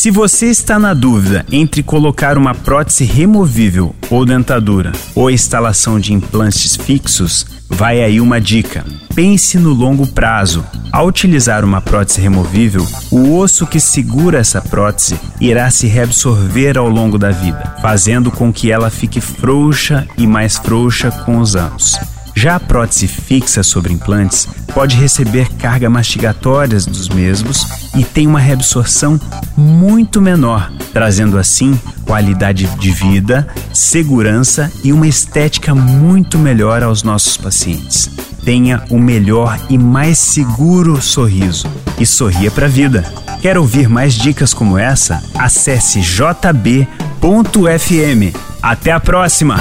Se você está na dúvida entre colocar uma prótese removível ou dentadura ou instalação de implantes fixos, vai aí uma dica. Pense no longo prazo. Ao utilizar uma prótese removível, o osso que segura essa prótese irá se reabsorver ao longo da vida, fazendo com que ela fique frouxa e mais frouxa com os anos. Já a prótese fixa sobre implantes pode receber carga mastigatórias dos mesmos e tem uma reabsorção muito menor, trazendo assim qualidade de vida, segurança e uma estética muito melhor aos nossos pacientes. Tenha o melhor e mais seguro sorriso e sorria para a vida. Quer ouvir mais dicas como essa? Acesse jb.fm. Até a próxima!